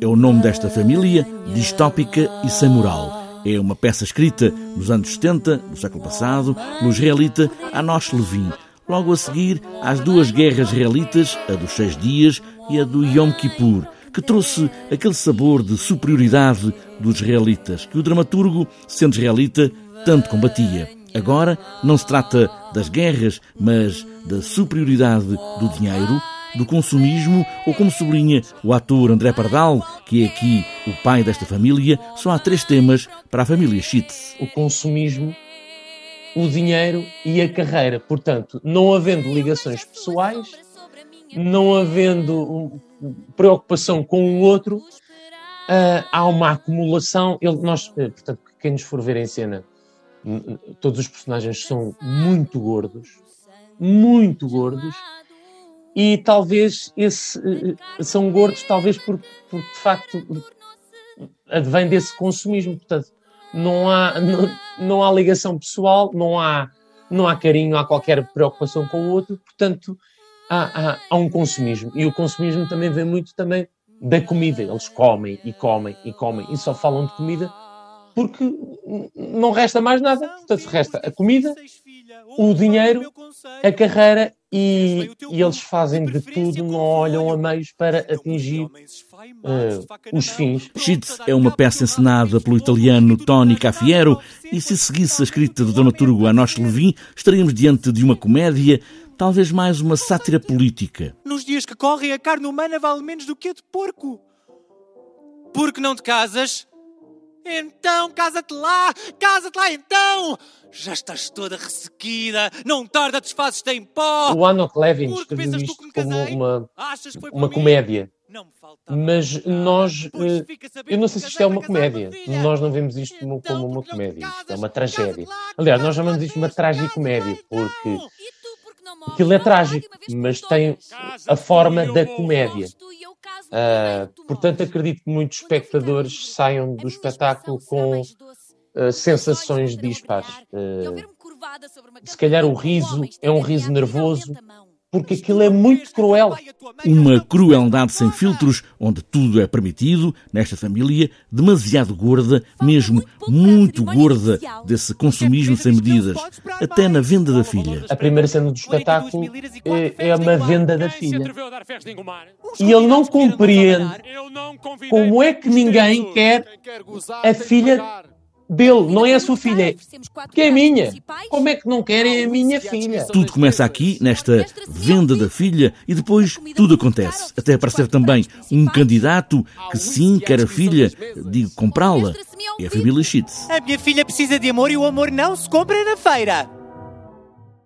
É o nome desta família, distópica e sem moral. É uma peça escrita nos anos 70 do século passado pelo israelita Anosh Levin, logo a seguir às duas guerras israelitas, a dos seis dias e a do Yom Kippur, que trouxe aquele sabor de superioridade dos israelitas que o dramaturgo, sendo israelita, tanto combatia. Agora não se trata das guerras, mas da superioridade do dinheiro, do consumismo, ou como sublinha o ator André Pardal, que é aqui o pai desta família, só há três temas para a família Schitz. O consumismo, o dinheiro e a carreira. Portanto, não havendo ligações pessoais, não havendo preocupação com o outro, uh, há uma acumulação. Ele, nós, eh, portanto, quem nos for ver em cena, todos os personagens são muito gordos, muito gordos, e talvez esse, uh, são gordos, talvez porque de facto advém desse consumismo. Portanto, não há, não, não há ligação pessoal, não há, não há carinho, não há qualquer preocupação com o outro, portanto há, há, há um consumismo. E o consumismo também vem muito também da comida. Eles comem e comem e comem e só falam de comida porque não resta mais nada. Portanto, resta a comida, o dinheiro, a carreira e, e eles fazem de tudo, não olham a meios para atingir uh, os fins. Schitz é uma peça encenada pelo italiano Tony Cafiero e se seguisse a escrita do dramaturgo Anoche Levin, estaríamos diante de uma comédia talvez mais uma sátira política. Nos dias que correm, a carne humana vale menos do que a de porco. Porque não te casas? Então, casa-te lá! Casa-te lá então! Já estás toda ressequida, não tarda, desfazes-te em pó! O Anok Levin escreveu isto como uma, uma comédia. Mas nós, eh, eu não sei se isto é uma comédia. Nós não vemos isto como, como uma comédia. Isto é uma tragédia. Aliás, nós chamamos isto uma tragicomédia, porque Aquilo é trágico, mas tem a forma da comédia. Uh, portanto, acredito que muitos espectadores saiam do espetáculo com uh, sensações dispares. Uh, se calhar o riso é um riso nervoso, porque aquilo é muito cruel. Uma crueldade sem filtros, onde tudo é permitido, nesta família, demasiado gorda, mesmo muito gorda, desse consumismo sem medidas, até na venda da filha. A primeira cena do espetáculo é, é uma venda da filha. E ele não compreende como é que ninguém quer a filha dele, não é a sua filha, que é minha. Como é que não querem a minha filha? Tudo começa aqui, nesta venda da filha, e depois tudo acontece. Até aparecer também um candidato que sim quer a filha, digo comprá-la. É a família Schitz. A minha filha precisa de amor e o amor não se compra na feira.